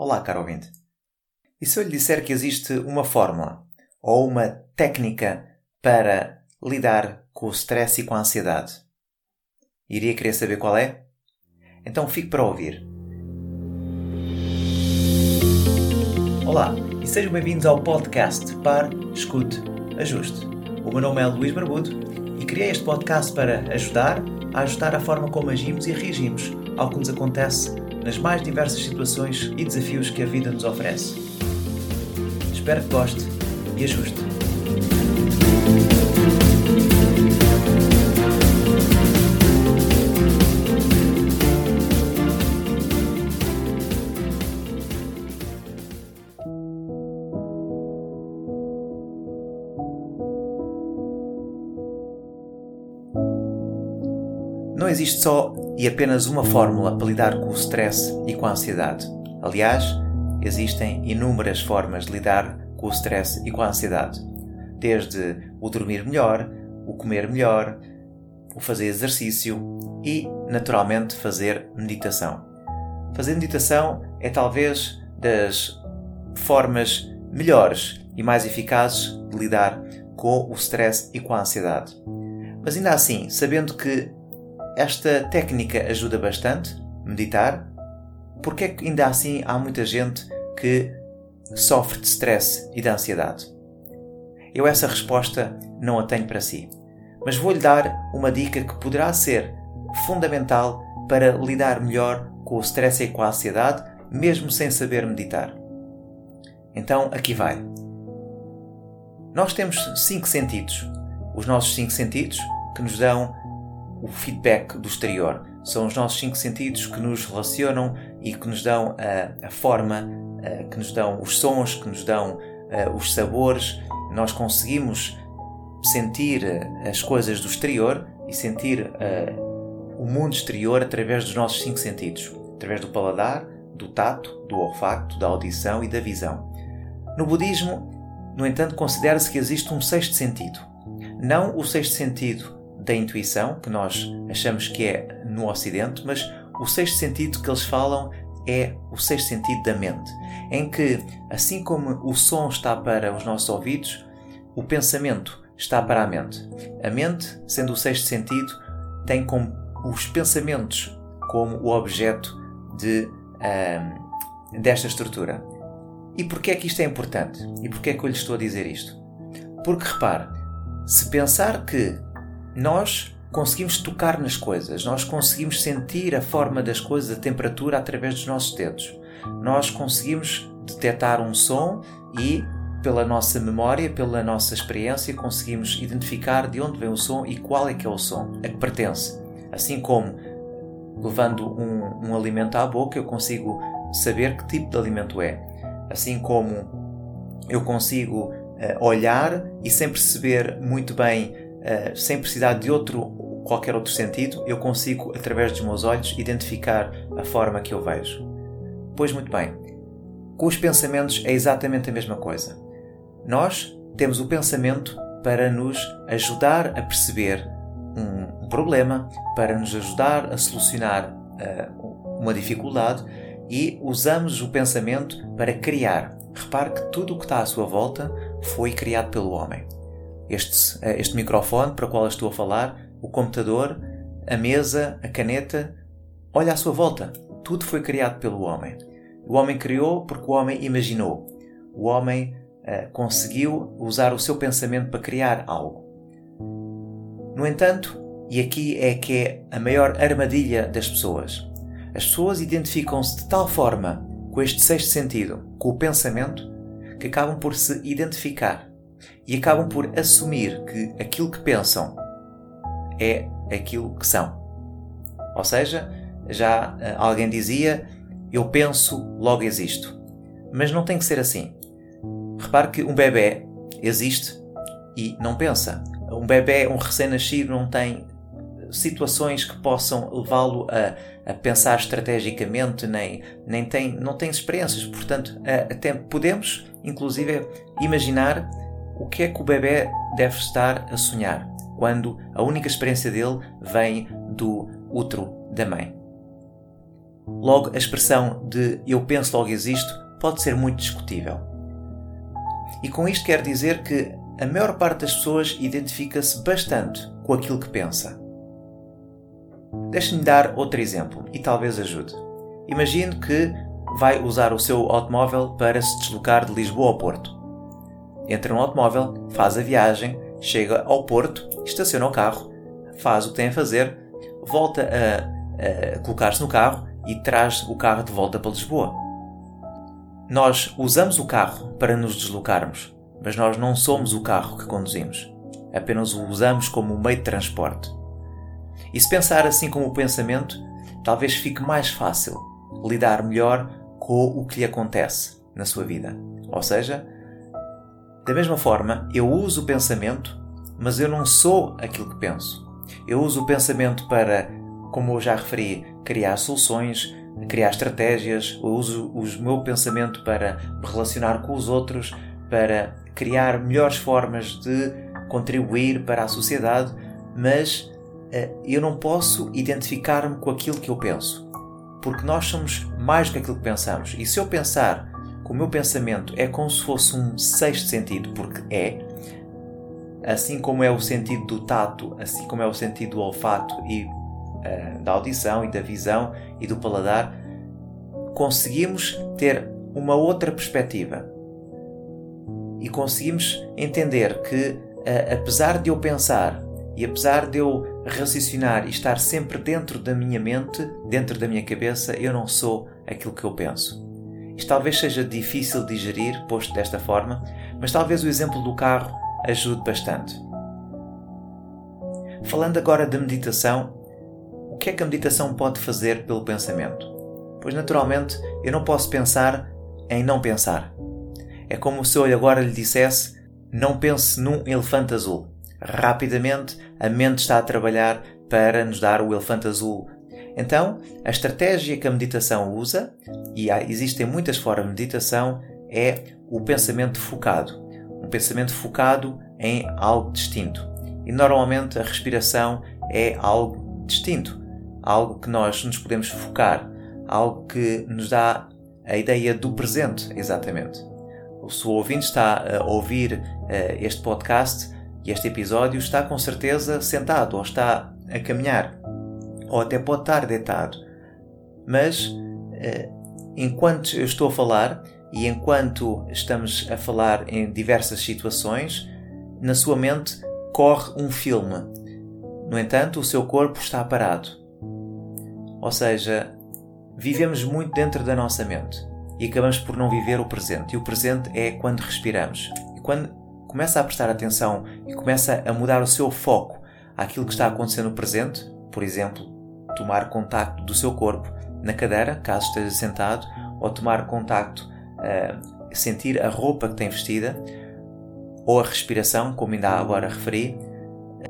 Olá, caro ouvinte. E se eu lhe disser que existe uma fórmula ou uma técnica para lidar com o stress e com a ansiedade? Iria querer saber qual é? Então fique para ouvir. Olá e sejam bem-vindos ao podcast Par, Escute, Ajuste. O meu nome é Luís Barbudo e criei este podcast para ajudar a ajustar a forma como agimos e reagimos ao que nos acontece nas mais diversas situações e desafios que a vida nos oferece. Espero que goste e ajuste. Não existe só e apenas uma fórmula para lidar com o stress e com a ansiedade. Aliás, existem inúmeras formas de lidar com o stress e com a ansiedade. Desde o dormir melhor, o comer melhor, o fazer exercício e, naturalmente, fazer meditação. Fazer meditação é talvez das formas melhores e mais eficazes de lidar com o stress e com a ansiedade. Mas ainda assim, sabendo que esta técnica ajuda bastante, meditar. Porque é que ainda assim há muita gente que sofre de stress e de ansiedade? Eu essa resposta não a tenho para si, mas vou-lhe dar uma dica que poderá ser fundamental para lidar melhor com o stress e com a ansiedade, mesmo sem saber meditar. Então, aqui vai. Nós temos cinco sentidos. Os nossos cinco sentidos que nos dão o feedback do exterior. São os nossos cinco sentidos que nos relacionam e que nos dão a, a forma, a, que nos dão os sons, que nos dão a, os sabores. Nós conseguimos sentir as coisas do exterior e sentir o mundo exterior através dos nossos cinco sentidos, através do paladar, do tato, do olfato, da audição e da visão. No budismo, no entanto, considera-se que existe um sexto sentido. Não o sexto sentido da intuição, que nós achamos que é no Ocidente, mas o sexto sentido que eles falam é o sexto sentido da mente, em que, assim como o som está para os nossos ouvidos, o pensamento está para a mente. A mente, sendo o sexto sentido, tem como os pensamentos como o objeto de, desta estrutura. E porquê é que isto é importante? E porquê é que eu lhe estou a dizer isto? Porque repare, se pensar que nós conseguimos tocar nas coisas, nós conseguimos sentir a forma das coisas, a temperatura através dos nossos dedos. Nós conseguimos detectar um som e, pela nossa memória, pela nossa experiência, conseguimos identificar de onde vem o som e qual é que é o som, a que pertence. Assim como, levando um, um alimento à boca, eu consigo saber que tipo de alimento é. Assim como eu consigo uh, olhar e sem perceber muito bem uh, sem precisar de outro qualquer outro sentido, eu consigo, através dos meus olhos, identificar a forma que eu vejo. Pois muito bem, com os pensamentos é exatamente a mesma coisa. Nós temos o pensamento para nos ajudar a perceber um problema, para nos ajudar a solucionar uh, uma dificuldade e usamos o pensamento para criar. Repare que tudo o que está à sua volta foi criado pelo homem este, eh, este microfone para o qual estou a falar, o computador, a mesa, a caneta. Olha à sua volta. Tudo foi criado pelo homem. O homem criou porque o homem imaginou. O homem uh, conseguiu usar o seu pensamento para criar algo. No entanto, e aqui é que é a maior armadilha das pessoas, as pessoas identificam-se de tal forma com este sexto sentido, com o pensamento, que acabam por se identificar e acabam por assumir que aquilo que pensam é aquilo que são. Ou seja, já eh, alguém dizia: Eu penso, logo existo. Mas não tem que ser assim. Repare que um bebê existe e não pensa. Um bebê, um recém-nascido, não tem situações que possam levá-lo a, a, pensar estrategicamente, nem, nem tem, não tem experiências. Portanto, até podemos, inclusive, imaginar o que é que o bebê deve estar a sonhar quando a única experiência dele vem do útero da mãe. Logo, a expressão de eu penso logo existo pode ser muito discutível. E com isto quero dizer que a maior parte das pessoas identifica-se bastante com aquilo que pensa. Deixe-me dar outro exemplo e talvez ajude. Imagine que vai usar o seu automóvel para se deslocar de Lisboa ao Porto. Entra no automóvel, faz a viagem, chega ao Porto, estaciona o carro, faz o que tem a fazer, volta a, a colocar-se no carro e traz o carro de volta para Lisboa. Nós usamos o carro para nos deslocarmos, mas nós não somos o carro que conduzimos. Apenas o usamos como meio de transporte. E se pensar assim como o pensamento, talvez fique mais fácil lidar melhor com o que lhe acontece na sua vida. Ou seja, da mesma forma, eu uso o pensamento, mas eu não sou aquilo que penso. Eu uso o pensamento para, como eu já referi, criar soluções, criar estratégias, eu uso o meu pensamento para me relacionar com os outros, para criar melhores formas de contribuir para a sociedade, mas uh, eu não posso identificar-me com aquilo que eu penso porque nós somos mais do que aquilo que pensamos. E se eu pensar que o meu pensamento é como se fosse um sexto sentido, porque é, assim como é o sentido do tato, assim como é o sentido do olfato e uh, da audição e da visão e do paladar, conseguimos ter uma outra perspectiva. E conseguimos entender que, uh, apesar de eu pensar e apesar de eu raciocinar e estar sempre dentro da minha mente, dentro da minha cabeça, eu não sou aquilo que eu penso. Isto talvez seja difícil de digerir, posto desta forma, mas talvez o exemplo do carro ajude bastante. Falando agora da meditação, o que é que a meditação pode fazer pelo pensamento? Pois naturalmente eu não posso pensar em não pensar. É como se eu agora lhe dissesse: não pense num elefante azul. Rapidamente, a mente está a trabalhar para nos dar o elefante azul. Então, a estratégia que a meditação usa, e há, existem muitas formas de meditação, é o pensamento focado. Um pensamento focado em algo distinto. E normalmente a respiração é algo distinto, algo que nós nos podemos focar, algo que nos dá a ideia do presente, exatamente. Se o ouvinte está a ouvir uh, este podcast, e este episódio está com certeza sentado ou está a caminhar, ou até pode estar deitado. Mas eh, enquanto eu estou a falar e enquanto estamos a falar em diversas situações, na sua mente corre um filme. No entanto, o seu corpo está parado. Ou seja, vivemos muito dentro da nossa mente e acabamos por não viver o presente. E o presente é quando respiramos. E quando começa a prestar atenção e começa a mudar o seu foco àquilo que está acontecendo no presente, por exemplo, tomar contacto do seu corpo na cadeira, caso esteja sentado, ou tomar contacto, uh, sentir a roupa que tem vestida, ou a respiração, como ainda agora referi,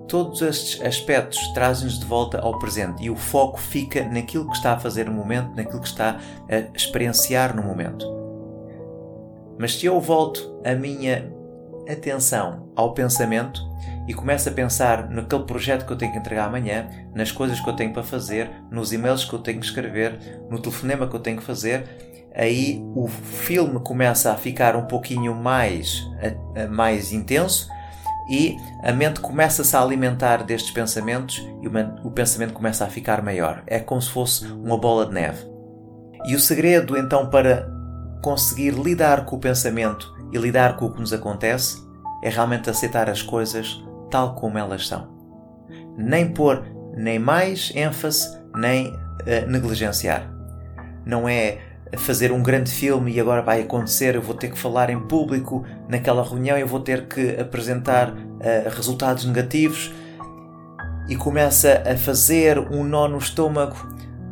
todos estes aspectos trazem-nos de volta ao presente e o foco fica naquilo que está a fazer no momento, naquilo que está a experienciar no momento. Mas se eu volto a minha atenção ao pensamento e começo a pensar naquele projeto que eu tenho que entregar amanhã, nas coisas que eu tenho para fazer, nos e-mails que eu tenho que escrever, no telefonema que eu tenho que fazer, aí o filme começa a ficar um pouquinho mais, mais intenso e a mente começa-se a alimentar destes pensamentos e o pensamento começa a ficar maior. É como se fosse uma bola de neve. E o segredo então para conseguir lidar com o pensamento e lidar com o que nos acontece é realmente aceitar as coisas tal como elas são. Nem pôr nem mais ênfase, nem uh, negligenciar. Não é fazer um grande filme e agora vai acontecer, eu vou ter que falar em público naquela reunião, eu vou ter que apresentar uh, resultados negativos e começa a fazer um nó no estômago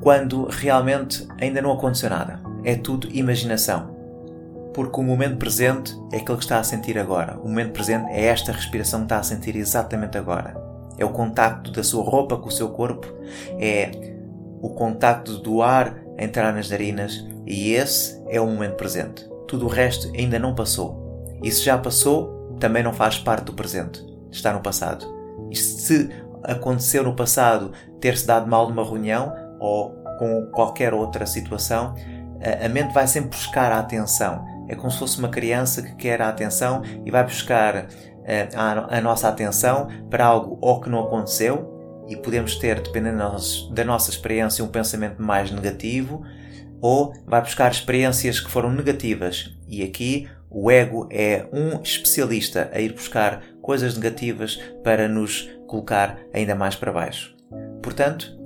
quando realmente ainda não aconteceu nada. É tudo imaginação porque o momento presente é aquele que está a sentir agora. O momento presente é esta respiração que está a sentir exatamente agora. É o contacto da sua roupa com o seu corpo, é o contacto do ar entrar nas narinas e esse é o momento presente. Tudo o resto ainda não passou. E se já passou, também não faz parte do presente. Está no passado. E se aconteceu no passado ter-se dado mal numa reunião ou com qualquer outra situação, a mente vai sempre buscar a atenção. É como se fosse uma criança que quer a atenção e vai buscar eh, a, a nossa atenção para algo ou que não aconteceu e podemos ter, dependendo da nossa experiência, um pensamento mais negativo ou vai buscar experiências que foram negativas. E aqui o ego é um especialista a ir buscar coisas negativas para nos colocar ainda mais para baixo. Portanto,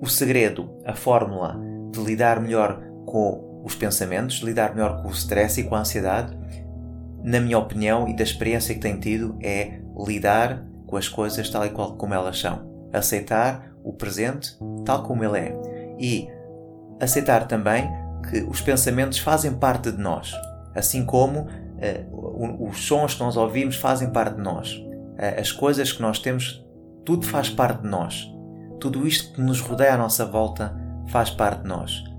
o segredo, a fórmula de lidar melhor com os pensamentos, lidar melhor com o stress e com a ansiedade, na minha opinião e da experiência que tenho tido, é lidar com as coisas tal e qual como elas são. Aceitar o presente tal como ele é. E aceitar também que os pensamentos fazem parte de nós. Assim como uh, os sons que nós ouvimos fazem parte de nós. Uh, as coisas que nós temos, tudo faz parte de nós. Tudo isto que nos rodeia à nossa volta faz parte de nós.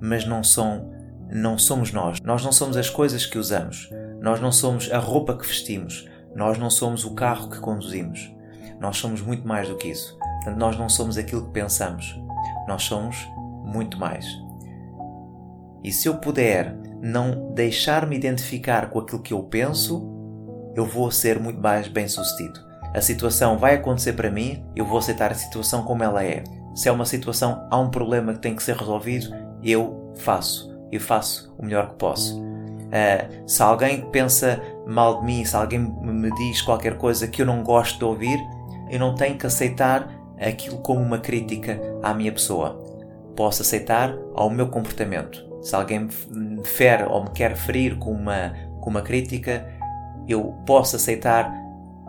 Mas não são, não somos nós. Nós não somos as coisas que usamos. Nós não somos a roupa que vestimos. Nós não somos o carro que conduzimos. Nós somos muito mais do que isso. Portanto, nós não somos aquilo que pensamos. Nós somos muito mais. E se eu puder não deixar-me identificar com aquilo que eu penso, eu vou ser muito mais bem sucedido a situação vai acontecer para mim, eu vou aceitar a situação como ela é. Se é uma situação, há um problema que tem que ser resolvido, eu faço. Eu faço o melhor que posso. Uh, se alguém pensa mal de mim, se alguém me diz qualquer coisa que eu não gosto de ouvir, eu não tenho que aceitar aquilo como uma crítica à minha pessoa. Posso aceitar ao meu comportamento. Se alguém me fere ou me quer ferir com uma, com uma crítica, eu posso aceitar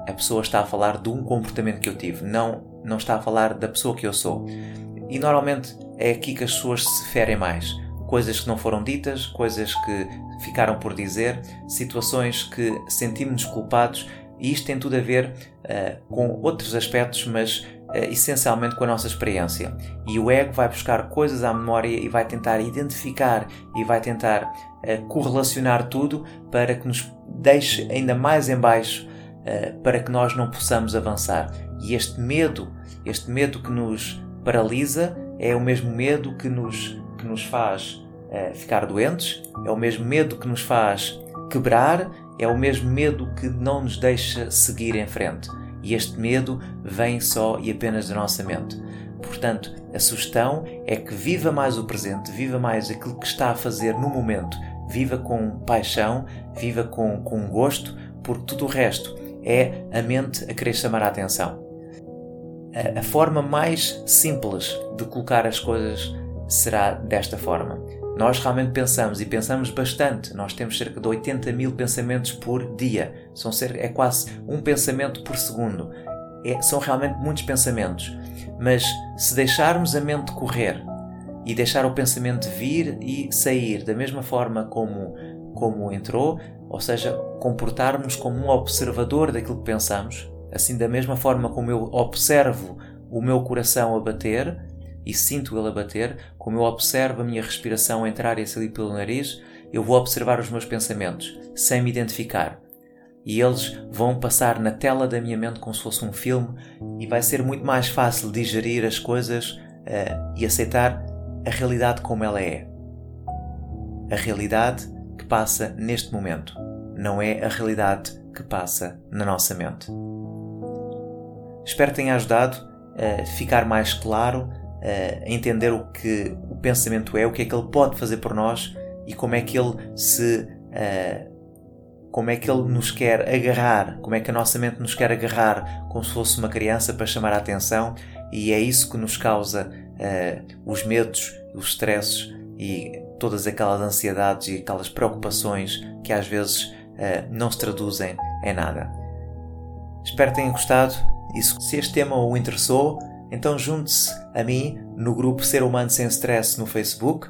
a pessoa está a falar de um comportamento que eu tive, não, não está a falar da pessoa que eu sou. E normalmente é aqui que as pessoas se ferem mais. Coisas que não foram ditas, coisas que ficaram por dizer, situações que sentimos-nos culpados, e isto tem tudo a ver uh, com outros aspectos, mas uh, essencialmente com a nossa experiência. E o ego vai buscar coisas à memória e vai tentar identificar e vai tentar uh, correlacionar tudo para que nos deixe ainda mais em baixo uh, para que nós não possamos avançar. E este medo, este medo que nos paralisa, é o mesmo medo que nos, que nos faz uh, ficar doentes, é o mesmo medo que nos faz quebrar, é o mesmo medo que não nos deixa seguir em frente. E este medo vem só e apenas da nossa mente. Portanto, a sugestão é que viva mais o presente, viva mais aquilo que está a fazer no momento, viva com paixão, viva com, com gosto, porque tudo o resto é a mente a querer chamar a atenção. A, a forma mais simples de colocar as coisas será desta forma. Nós realmente pensamos e pensamos bastante. Nós temos cerca de 80 mil pensamentos por dia. São cerca, é quase um pensamento por segundo. É, são realmente muitos pensamentos. Mas se deixarmos a mente correr e deixar o pensamento vir e sair da mesma forma como, como entrou, ou seja, comportarmos como um observador daquilo que pensamos, assim da mesma forma como eu observo o meu coração a bater e sinto ele a bater, como eu observo a minha respiração entrar e sair pelo nariz, eu vou observar os meus pensamentos sem me identificar. E eles vão passar na tela da minha mente como se fosse um filme e vai ser muito mais fácil digerir as coisas uh, e aceitar a realidade como ela é. A realidade que passa neste momento, não é a realidade que passa na nossa mente. Espero que tenha ajudado a ficar mais claro, a entender o que o pensamento é, o que é que ele pode fazer por nós e como é que ele se como é que ele nos quer agarrar, como é que a nossa mente nos quer agarrar como se fosse uma criança para chamar a atenção e é isso que nos causa os medos, os stresses e todas aquelas ansiedades e aquelas preocupações que às vezes não se traduzem em nada. Espero que tenham gostado e se este tema o interessou, então junte-se a mim no grupo Ser Humano Sem Stress no Facebook,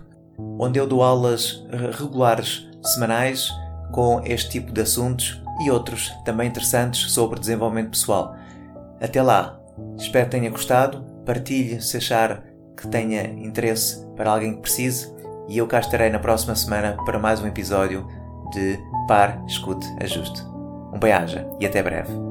onde eu dou aulas regulares semanais com este tipo de assuntos e outros também interessantes sobre desenvolvimento pessoal. Até lá, espero que tenha gostado, partilhe se achar que tenha interesse para alguém que precise e eu cá estarei na próxima semana para mais um episódio de Par, Escute, Ajuste. Um bem-aja e até breve.